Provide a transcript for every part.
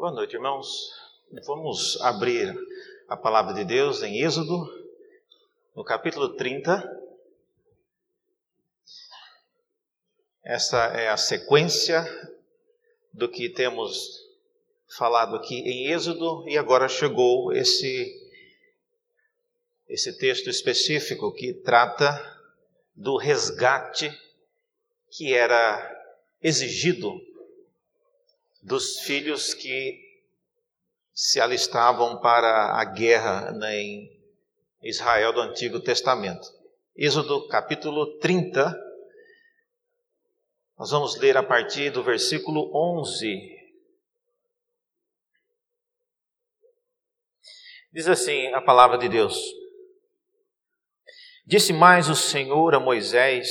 Boa noite, irmãos. Vamos abrir a palavra de Deus em Êxodo, no capítulo 30. Essa é a sequência do que temos falado aqui em Êxodo e agora chegou esse esse texto específico que trata do resgate que era exigido dos filhos que se alistavam para a guerra né, em Israel do Antigo Testamento. Êxodo capítulo 30, nós vamos ler a partir do versículo 11. Diz assim a palavra de Deus: Disse mais o Senhor a Moisés: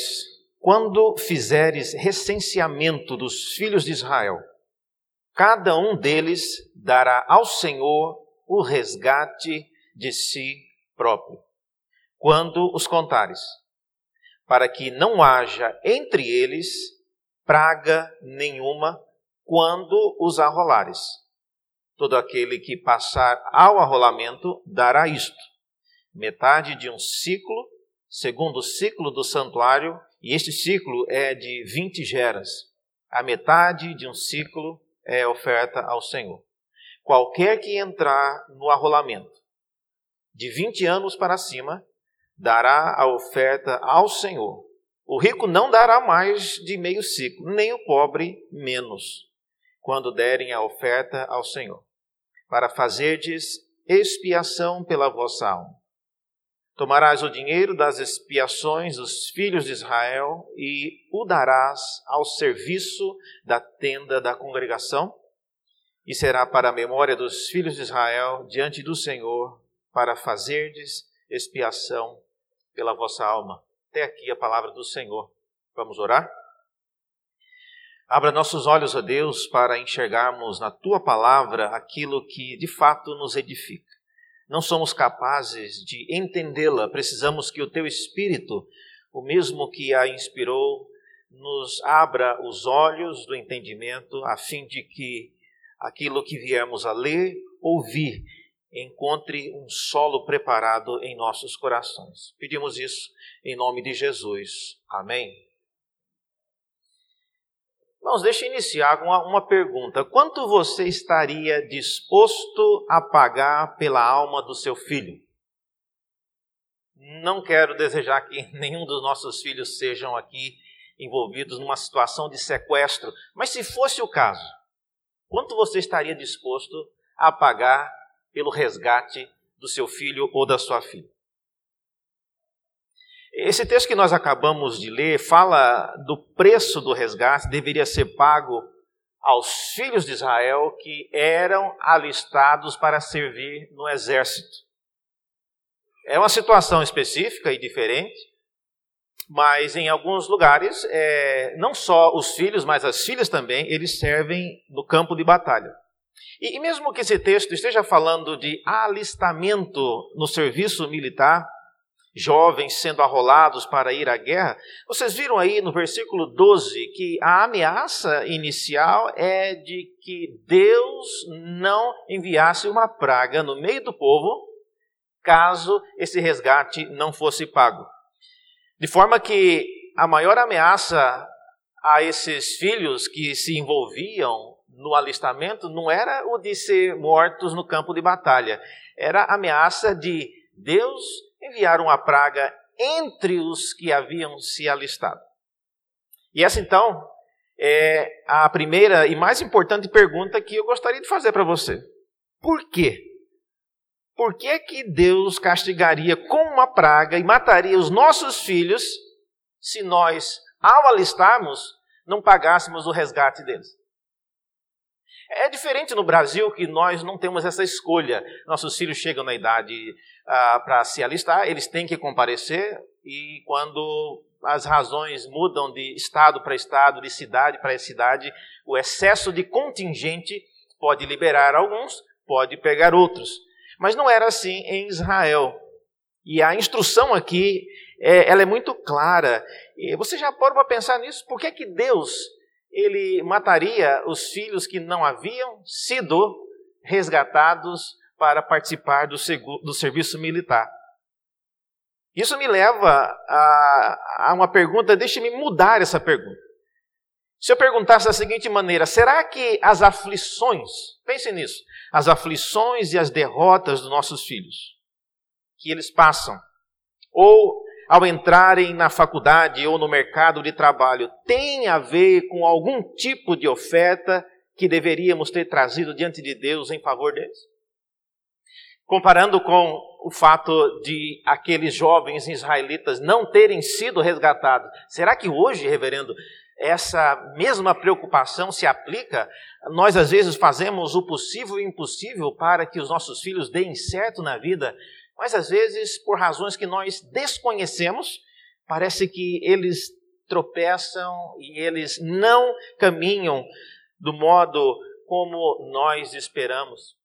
Quando fizeres recenseamento dos filhos de Israel, cada um deles dará ao Senhor o resgate de si próprio, quando os contares, para que não haja entre eles praga nenhuma quando os arrolares. Todo aquele que passar ao arrolamento dará isto: metade de um ciclo, segundo o ciclo do santuário, e este ciclo é de 20 geras. A metade de um ciclo é oferta ao Senhor. Qualquer que entrar no arrolamento de 20 anos para cima, dará a oferta ao Senhor. O rico não dará mais de meio ciclo, nem o pobre menos, quando derem a oferta ao Senhor, para fazerdes expiação pela vossa alma. Tomarás o dinheiro das expiações dos filhos de Israel e o darás ao serviço da tenda da congregação, e será para a memória dos filhos de Israel diante do Senhor, para fazerdes expiação pela vossa alma. Até aqui a palavra do Senhor. Vamos orar? Abra nossos olhos, ó Deus, para enxergarmos na tua palavra aquilo que de fato nos edifica não somos capazes de entendê-la, precisamos que o teu Espírito, o mesmo que a inspirou, nos abra os olhos do entendimento, a fim de que aquilo que viemos a ler, ouvir, encontre um solo preparado em nossos corações. Pedimos isso em nome de Jesus. Amém. Irmãos, deixa eu iniciar com uma, uma pergunta. Quanto você estaria disposto a pagar pela alma do seu filho? Não quero desejar que nenhum dos nossos filhos sejam aqui envolvidos numa situação de sequestro, mas se fosse o caso, quanto você estaria disposto a pagar pelo resgate do seu filho ou da sua filha? Esse texto que nós acabamos de ler fala do preço do resgate deveria ser pago aos filhos de Israel que eram alistados para servir no exército. É uma situação específica e diferente, mas em alguns lugares, é, não só os filhos, mas as filhas também, eles servem no campo de batalha. E, e mesmo que esse texto esteja falando de alistamento no serviço militar, jovens sendo arrolados para ir à guerra. Vocês viram aí no versículo 12 que a ameaça inicial é de que Deus não enviasse uma praga no meio do povo caso esse resgate não fosse pago. De forma que a maior ameaça a esses filhos que se envolviam no alistamento não era o de ser mortos no campo de batalha, era a ameaça de Deus enviaram uma praga entre os que haviam se alistado. E essa então é a primeira e mais importante pergunta que eu gostaria de fazer para você. Por quê? Por que, que Deus castigaria com uma praga e mataria os nossos filhos se nós, ao alistarmos, não pagássemos o resgate deles? É diferente no Brasil que nós não temos essa escolha. Nossos filhos chegam na idade ah, para se alistar, eles têm que comparecer e quando as razões mudam de estado para estado, de cidade para cidade, o excesso de contingente pode liberar alguns, pode pegar outros. Mas não era assim em Israel. E a instrução aqui, é, ela é muito clara. E você já pode pensar nisso? Por que, que Deus ele mataria os filhos que não haviam sido resgatados para participar do, do serviço militar. Isso me leva a, a uma pergunta, deixe-me mudar essa pergunta. Se eu perguntasse da seguinte maneira: será que as aflições, pense nisso, as aflições e as derrotas dos nossos filhos, que eles passam, ou ao entrarem na faculdade ou no mercado de trabalho, tem a ver com algum tipo de oferta que deveríamos ter trazido diante de Deus em favor deles? Comparando com o fato de aqueles jovens israelitas não terem sido resgatados, será que hoje, reverendo, essa mesma preocupação se aplica, nós às vezes fazemos o possível e o impossível para que os nossos filhos deem certo na vida, mas às vezes, por razões que nós desconhecemos, parece que eles tropeçam e eles não caminham do modo como nós esperamos.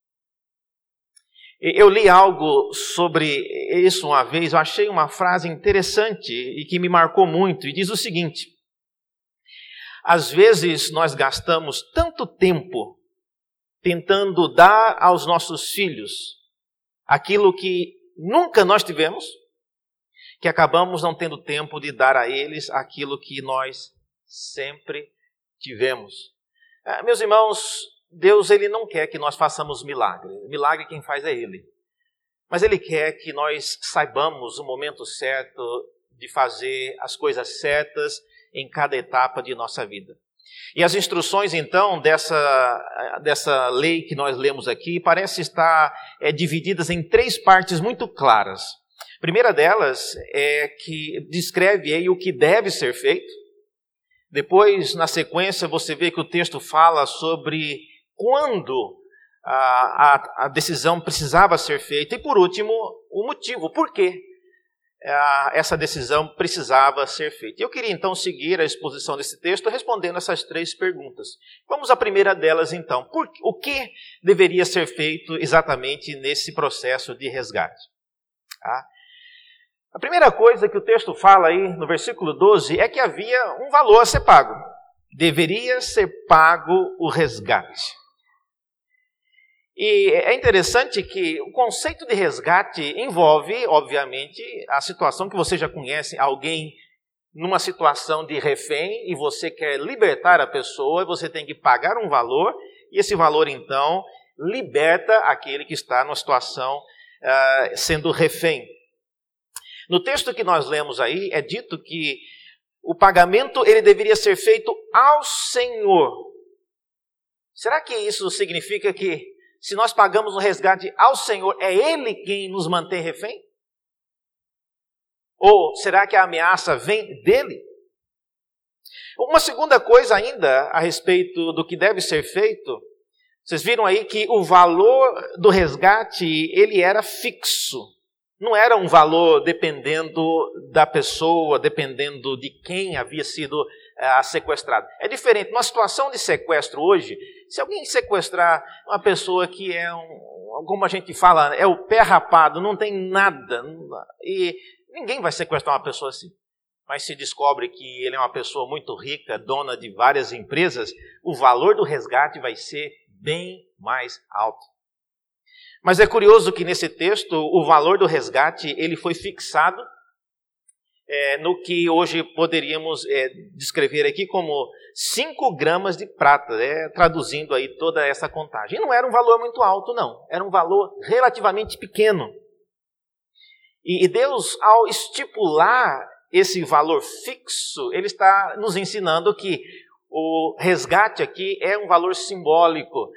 Eu li algo sobre isso uma vez, eu achei uma frase interessante e que me marcou muito, e diz o seguinte: às vezes nós gastamos tanto tempo tentando dar aos nossos filhos aquilo que nunca nós tivemos, que acabamos não tendo tempo de dar a eles aquilo que nós sempre tivemos. Ah, meus irmãos, Deus ele não quer que nós façamos milagre. Milagre quem faz é Ele. Mas Ele quer que nós saibamos o momento certo de fazer as coisas certas em cada etapa de nossa vida. E as instruções, então, dessa, dessa lei que nós lemos aqui, parecem estar é, divididas em três partes muito claras. A primeira delas é que descreve aí o que deve ser feito. Depois, na sequência, você vê que o texto fala sobre quando a, a, a decisão precisava ser feita. E, por último, o motivo, por quê essa decisão precisava ser feita. Eu queria então seguir a exposição desse texto respondendo essas três perguntas. Vamos à primeira delas então. Por, o que deveria ser feito exatamente nesse processo de resgate? Tá? A primeira coisa que o texto fala aí no versículo 12 é que havia um valor a ser pago. Deveria ser pago o resgate. E é interessante que o conceito de resgate envolve, obviamente, a situação que você já conhece, alguém numa situação de refém e você quer libertar a pessoa, você tem que pagar um valor, e esse valor então liberta aquele que está numa situação uh, sendo refém. No texto que nós lemos aí é dito que o pagamento ele deveria ser feito ao Senhor. Será que isso significa que se nós pagamos o resgate ao Senhor, é Ele quem nos mantém refém? Ou será que a ameaça vem dele? Uma segunda coisa ainda a respeito do que deve ser feito, vocês viram aí que o valor do resgate ele era fixo. Não era um valor dependendo da pessoa, dependendo de quem havia sido é, sequestrado. É diferente. Numa situação de sequestro hoje, se alguém sequestrar uma pessoa que é um, como a gente fala, é o pé rapado, não tem nada, e ninguém vai sequestrar uma pessoa assim. Mas se descobre que ele é uma pessoa muito rica, dona de várias empresas, o valor do resgate vai ser bem mais alto. Mas é curioso que nesse texto o valor do resgate ele foi fixado é, no que hoje poderíamos é, descrever aqui como 5 gramas de prata, é, traduzindo aí toda essa contagem. E não era um valor muito alto, não. Era um valor relativamente pequeno. E, e Deus, ao estipular esse valor fixo, Ele está nos ensinando que o resgate aqui é um valor simbólico.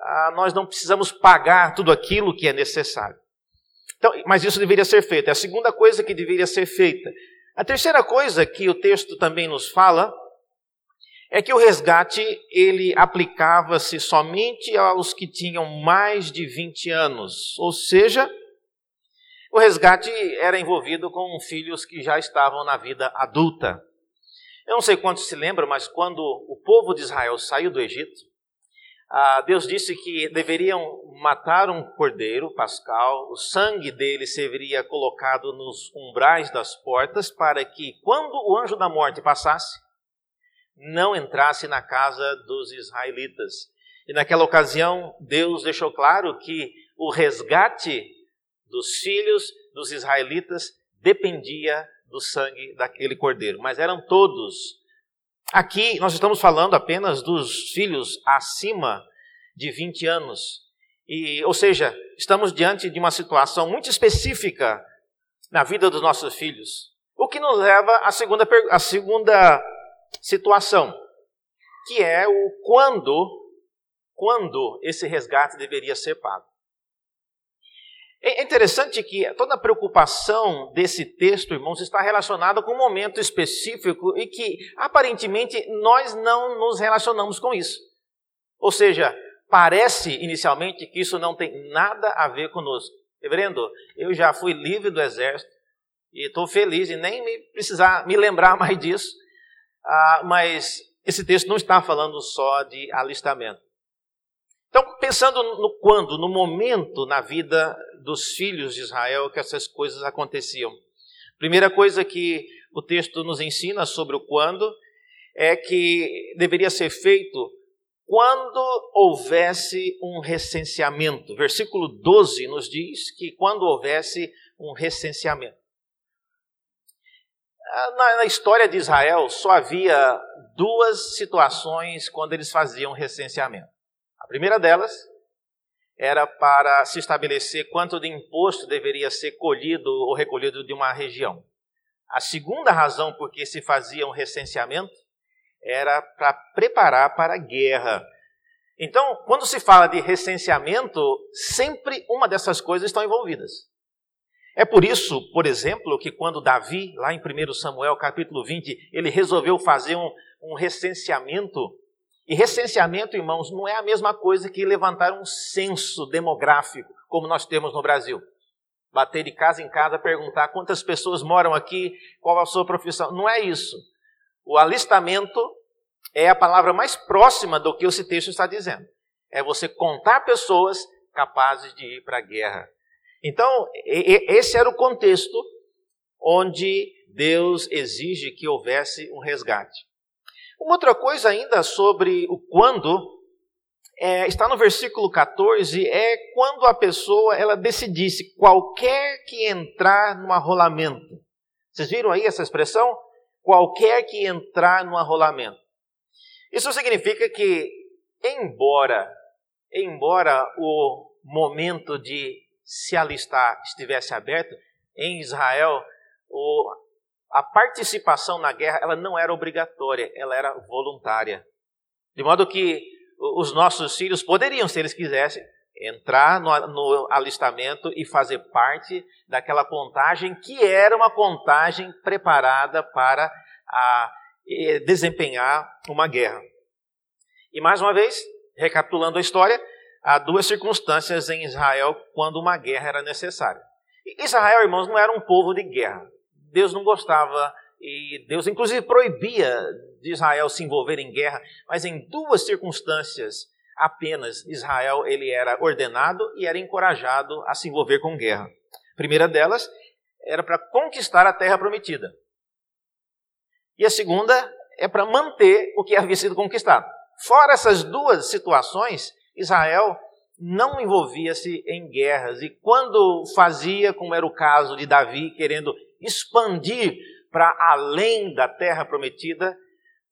Ah, nós não precisamos pagar tudo aquilo que é necessário. Então, mas isso deveria ser feito. É a segunda coisa que deveria ser feita. A terceira coisa que o texto também nos fala é que o resgate ele aplicava-se somente aos que tinham mais de 20 anos, ou seja, o resgate era envolvido com filhos que já estavam na vida adulta. Eu não sei quantos se lembram, mas quando o povo de Israel saiu do Egito, ah, Deus disse que deveriam matar um cordeiro pascal, o sangue dele seria colocado nos umbrais das portas, para que, quando o anjo da morte passasse, não entrasse na casa dos israelitas. E naquela ocasião, Deus deixou claro que o resgate dos filhos dos israelitas dependia do sangue daquele cordeiro, mas eram todos. Aqui nós estamos falando apenas dos filhos acima de 20 anos. E, ou seja, estamos diante de uma situação muito específica na vida dos nossos filhos. O que nos leva à segunda, à segunda situação, que é o quando, quando esse resgate deveria ser pago. É interessante que toda a preocupação desse texto, irmãos, está relacionada com um momento específico e que aparentemente nós não nos relacionamos com isso. Ou seja, parece inicialmente que isso não tem nada a ver conosco. Reverendo, eu já fui livre do exército e estou feliz e nem me precisar me lembrar mais disso. Ah, mas esse texto não está falando só de alistamento. Então, pensando no quando, no momento na vida dos filhos de Israel que essas coisas aconteciam. Primeira coisa que o texto nos ensina sobre o quando é que deveria ser feito quando houvesse um recenseamento. Versículo 12 nos diz que quando houvesse um recenseamento. Ah, na, história de Israel, só havia duas situações quando eles faziam recenseamento. Primeira delas era para se estabelecer quanto de imposto deveria ser colhido ou recolhido de uma região. A segunda razão por que se fazia um recenseamento era para preparar para a guerra. Então, quando se fala de recenseamento, sempre uma dessas coisas estão envolvidas. É por isso, por exemplo, que quando Davi, lá em 1 Samuel capítulo 20, ele resolveu fazer um, um recenseamento, e recenseamento, irmãos, não é a mesma coisa que levantar um censo demográfico, como nós temos no Brasil. Bater de casa em casa, perguntar quantas pessoas moram aqui, qual a sua profissão. Não é isso. O alistamento é a palavra mais próxima do que esse texto está dizendo. É você contar pessoas capazes de ir para a guerra. Então, esse era o contexto onde Deus exige que houvesse um resgate. Uma outra coisa ainda sobre o quando, é, está no versículo 14, é quando a pessoa ela decidisse, qualquer que entrar no arrolamento. Vocês viram aí essa expressão? Qualquer que entrar no arrolamento. Isso significa que, embora, embora o momento de se alistar estivesse aberto, em Israel, o, a participação na guerra ela não era obrigatória, ela era voluntária. De modo que os nossos filhos poderiam, se eles quisessem, entrar no, no, alistamento e fazer parte daquela contagem que era uma contagem preparada para a, desempenhar uma guerra. E mais uma vez, recapitulando a história, há duas circunstâncias em Israel quando uma guerra era necessária. Israel, irmãos, não era um povo de guerra. Deus não gostava e Deus, inclusive, proibia de Israel se envolver em guerra, mas em duas circunstâncias apenas Israel ele era ordenado e era encorajado a se envolver com guerra. A primeira delas era para conquistar a terra prometida. E a segunda é para manter o que havia sido conquistado. Fora essas duas situações, Israel não envolvia-se em guerras. E quando fazia, como era o caso de Davi, querendo expandir para além da terra prometida,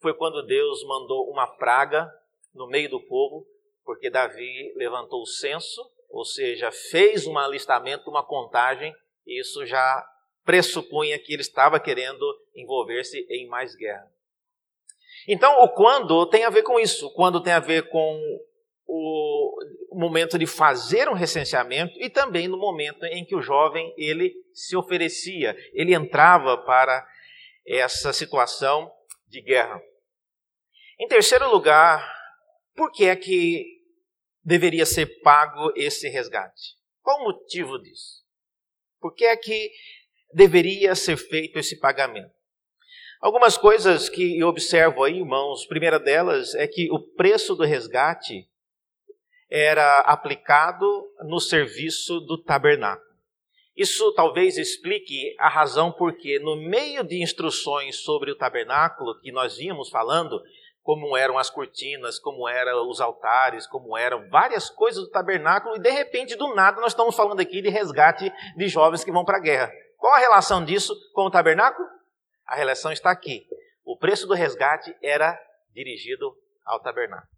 foi quando Deus mandou uma praga no meio do povo, porque Davi levantou o censo, ou seja, fez um alistamento, uma contagem, e isso já pressupunha que ele estava querendo envolver-se em mais guerra. Então, o quando tem a ver com isso, quando tem a ver com o momento de fazer um recenseamento e também no momento em que o jovem ele se oferecia, ele entrava para essa situação de guerra. Em terceiro lugar, por que é que deveria ser pago esse resgate? Qual o motivo disso? Por que é que deveria ser feito esse pagamento? Algumas coisas que eu observo aí, irmãos, primeira delas é que o preço do resgate era aplicado no serviço do tabernáculo. Isso talvez explique a razão porque, no meio de instruções sobre o tabernáculo que nós vínhamos falando, como eram as cortinas, como eram os altares, como eram várias coisas do tabernáculo, e de repente, do nada, nós estamos falando aqui de resgate de jovens que vão para a guerra. Qual a relação disso com o tabernáculo? A relação está aqui. O preço do resgate era dirigido ao tabernáculo.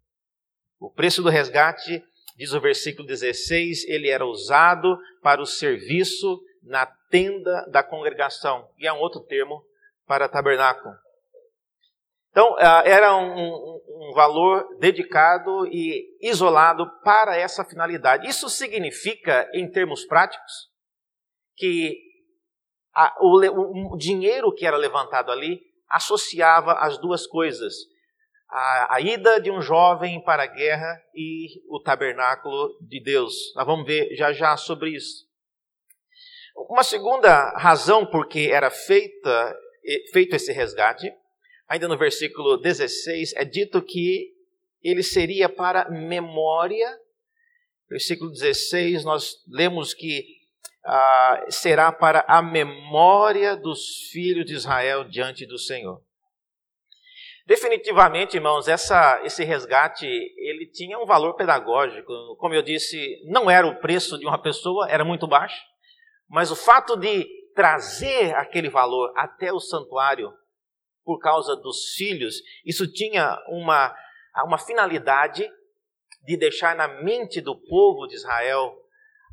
O preço do resgate, diz o versículo 16, ele era usado para o serviço na tenda da congregação, e é um outro termo para tabernáculo. Então, ah, era um, um, um, valor dedicado e isolado para essa finalidade. Isso significa, em termos práticos, que a, o, o, dinheiro que era levantado ali associava as duas coisas: a, a ida de um jovem para a guerra e o tabernáculo de Deus. Nós vamos ver já já sobre isso. Uma segunda razão por que era feita, feito esse resgate ainda no versículo 16, é dito que ele seria para memória. Versículo 16, nós lemos que ah, será para a memória dos filhos de Israel diante do Senhor. Definitivamente, irmãos, essa, esse resgate ele tinha um valor pedagógico. Como eu disse, não era o preço de uma pessoa, era muito baixo, mas o fato de trazer aquele valor até o santuário por causa dos filhos, isso tinha uma, uma finalidade de deixar na mente do povo de Israel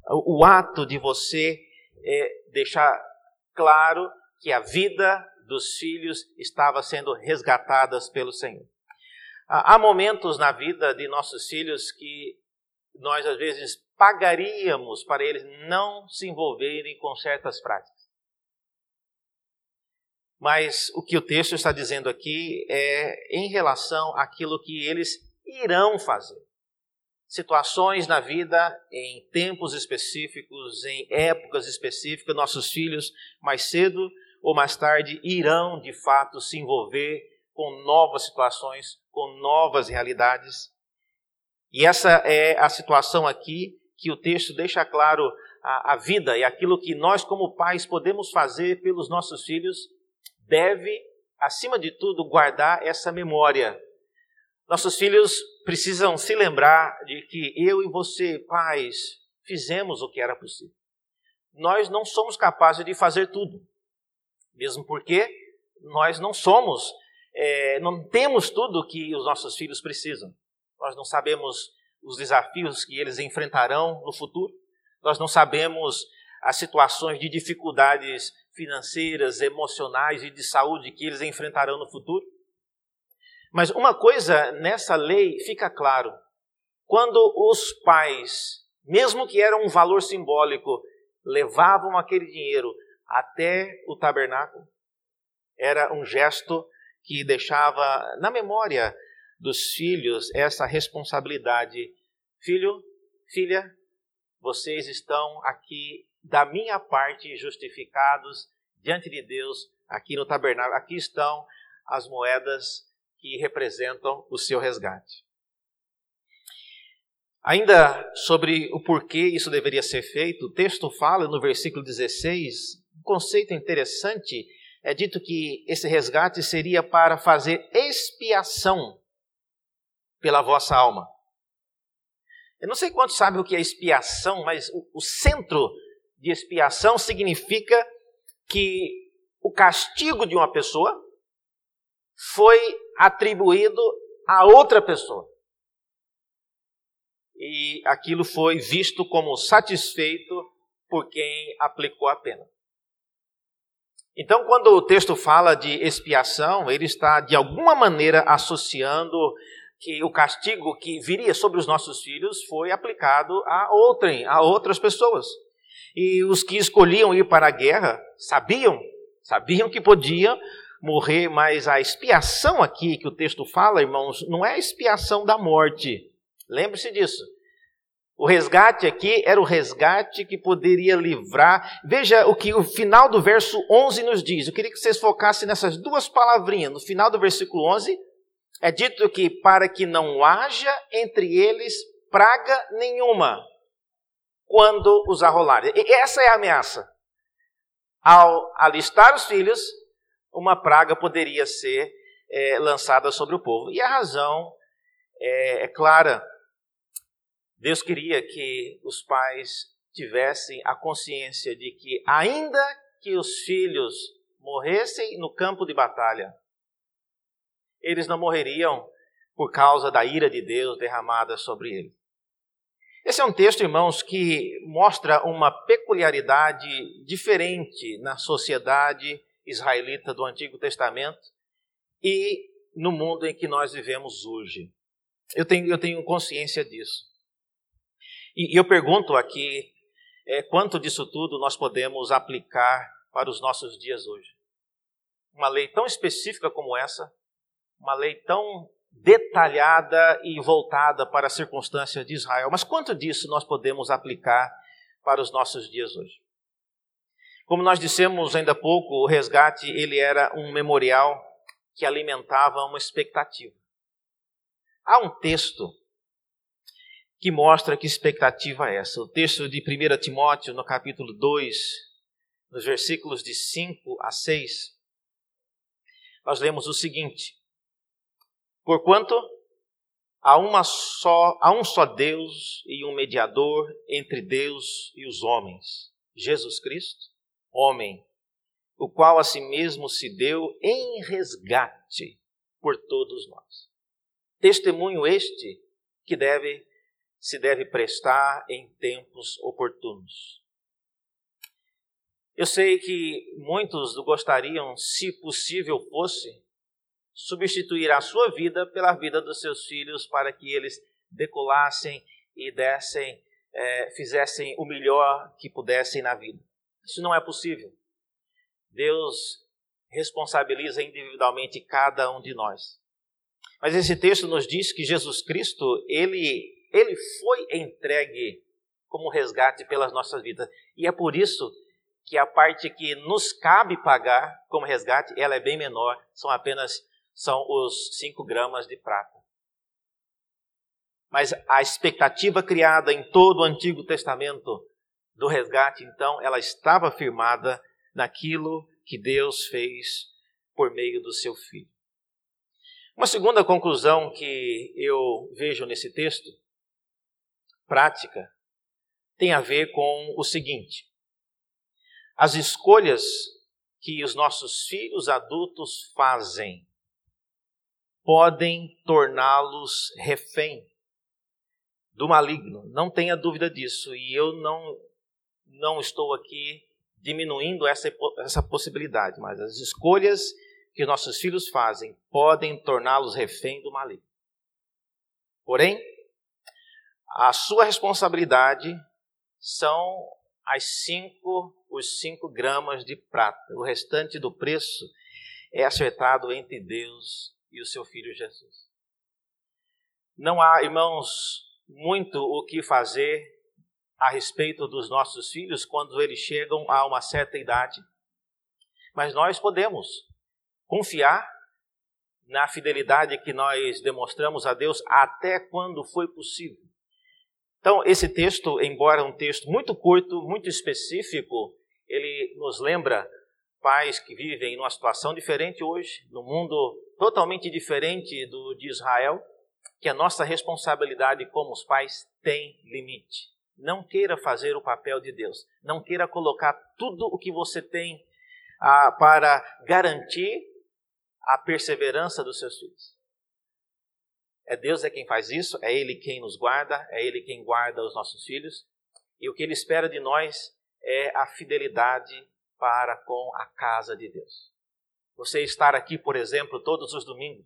o, o ato de você é, deixar claro que a vida dos filhos estava sendo resgatada pelo Senhor. Há momentos na vida de nossos filhos que nós às vezes pagaríamos para eles não se envolverem com certas práticas. Mas o que o texto está dizendo aqui é em relação àquilo que eles irão fazer. Situações na vida, em tempos específicos, em épocas específicas, nossos filhos, mais cedo ou mais tarde, irão de fato se envolver com novas situações, com novas realidades. E essa é a situação aqui que o texto deixa claro a, a vida e aquilo que nós, como pais, podemos fazer pelos nossos filhos deve, acima de tudo, guardar essa memória. Nossos filhos precisam se lembrar de que eu e você, pais, fizemos o que era possível. Nós não somos capazes de fazer tudo, mesmo porque nós não somos, é, não temos tudo que os nossos filhos precisam. Nós não sabemos os desafios que eles enfrentarão no futuro, nós não sabemos as situações de dificuldades financeiras, emocionais e de saúde que eles enfrentarão no futuro. Mas uma coisa nessa lei fica claro: quando os pais, mesmo que era um valor simbólico, levavam aquele dinheiro até o tabernáculo, era um gesto que deixava na memória dos filhos essa responsabilidade. Filho, filha, vocês estão aqui da minha parte justificados diante de Deus aqui no tabernáculo. Aqui estão as moedas que representam o seu resgate. Ainda sobre o porquê isso deveria ser feito, o texto fala no versículo 16, um conceito interessante, é dito que esse resgate seria para fazer expiação pela vossa alma. Eu não sei quantos sabem o que é expiação, mas o, o centro de expiação significa que o castigo de uma pessoa foi atribuído a outra pessoa. E aquilo foi visto como satisfeito por quem aplicou a pena. Então, quando o texto fala de expiação, ele está de alguma maneira associando que o castigo que viria sobre os nossos filhos foi aplicado a outrem, a outras pessoas. E os que escolhiam ir para a guerra sabiam, sabiam que podiam morrer, mas a expiação aqui que o texto fala, irmãos, não é a expiação da morte. Lembre-se disso. O resgate aqui era o resgate que poderia livrar. Veja o que o final do verso 11 nos diz. Eu queria que vocês focassem nessas duas palavrinhas. No final do versículo 11, é dito que para que não haja entre eles praga nenhuma quando os arrolarem. E essa é a ameaça. ao alistar os filhos, uma praga poderia ser é, lançada sobre o povo. E a razão é, é clara. Deus queria que os pais tivessem a consciência de que, ainda que os filhos morressem no campo de batalha, eles não morreriam por causa da ira de Deus derramada sobre eles. Esse é um texto, irmãos, que mostra uma peculiaridade diferente na sociedade israelita do Antigo Testamento e no mundo em que nós vivemos hoje. Eu tenho, eu tenho consciência disso. E, eu pergunto aqui é, quanto disso tudo nós podemos aplicar para os nossos dias hoje. Uma lei tão específica como essa, uma lei tão detalhada e voltada para a circunstância de Israel. Mas quanto disso nós podemos aplicar para os nossos dias hoje? Como nós dissemos ainda há pouco, o resgate ele era um memorial que alimentava uma expectativa. Há um texto que mostra que expectativa é essa. O texto de 1 Timóteo, no capítulo 2, nos versículos de 5 a 6, nós lemos o seguinte: Porquanto há uma só, há um só Deus e um mediador entre Deus e os homens, Jesus Cristo, homem, o qual a si mesmo se deu em resgate por todos nós. Testemunho este que deve se deve prestar em tempos oportunos. Eu sei que muitos gostariam, se possível fosse, substituir a sua vida pela vida dos seus filhos para que eles decolassem e dessem, é, fizessem o melhor que pudessem na vida. Isso não é possível. Deus responsabiliza individualmente cada um de nós. Mas esse texto nos diz que Jesus Cristo, ele, ele foi entregue como resgate pelas nossas vidas. E é por isso que a parte que nos cabe pagar como resgate, ela é bem menor, são apenas são os 5 gramas de prata. Mas a expectativa criada em todo o Antigo Testamento do resgate, então, ela estava firmada naquilo que Deus fez por meio do seu Filho. Uma segunda conclusão que eu vejo nesse texto, prática, tem a ver com o seguinte: as escolhas que os nossos filhos adultos fazem podem torná-los refém do maligno. Não tenha dúvida disso. E eu não, não estou aqui diminuindo essa, essa possibilidade, mas as escolhas que nossos filhos fazem podem torná-los refém do maligno. Porém, a sua responsabilidade são as cinco, os cinco gramas de prata. O restante do preço é acertado entre Deus e o seu filho Jesus. Não há, irmãos, muito o que fazer a respeito dos nossos filhos quando eles chegam a uma certa idade, mas nós podemos confiar na fidelidade que nós demonstramos a Deus até quando foi possível. Então, esse texto, embora um texto muito curto, muito específico, ele nos lembra pais que vivem numa situação diferente hoje, no mundo totalmente diferente do de Israel, que a nossa responsabilidade como os pais tem limite. Não queira fazer o papel de Deus. Não queira colocar tudo o que você tem ah, para garantir a perseverança dos seus filhos. É Deus é quem faz isso, é Ele quem nos guarda, é Ele quem guarda os nossos filhos. E o que Ele espera de nós é a fidelidade para com a casa de Deus. Você estar aqui, por exemplo, todos os domingos,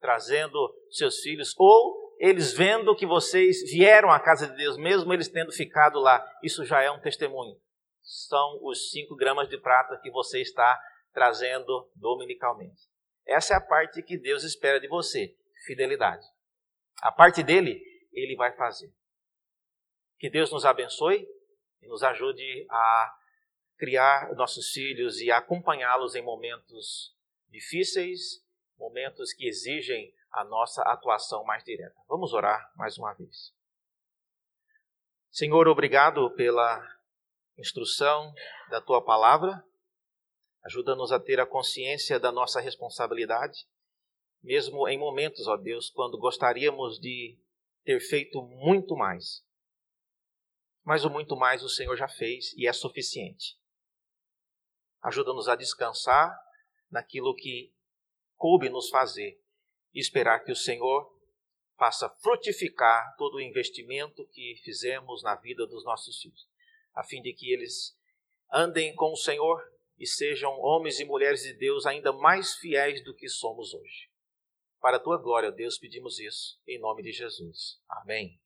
trazendo seus filhos, ou eles vendo que vocês vieram à casa de Deus, mesmo eles tendo ficado lá, isso já é um testemunho. São os cinco gramas de prata que você está trazendo dominicalmente. Essa é a parte que Deus espera de você, fidelidade. A parte dele, ele vai fazer. Que Deus nos abençoe e nos ajude a criar nossos filhos e acompanhá-los em momentos difíceis, momentos que exigem a nossa atuação mais direta. Vamos orar mais uma vez. Senhor, obrigado pela instrução da tua palavra. Ajuda-nos a ter a consciência da nossa responsabilidade, mesmo em momentos, ó Deus, quando gostaríamos de ter feito muito mais. Mas o muito mais o Senhor já fez e é suficiente. Ajuda-nos a descansar naquilo que coube nos fazer e esperar que o Senhor faça frutificar todo o investimento que fizemos na vida dos nossos filhos, a fim de que eles andem com o Senhor e sejam homens e mulheres de Deus ainda mais fiéis do que somos hoje. Para a tua glória, Deus, pedimos isso em nome de Jesus. Amém.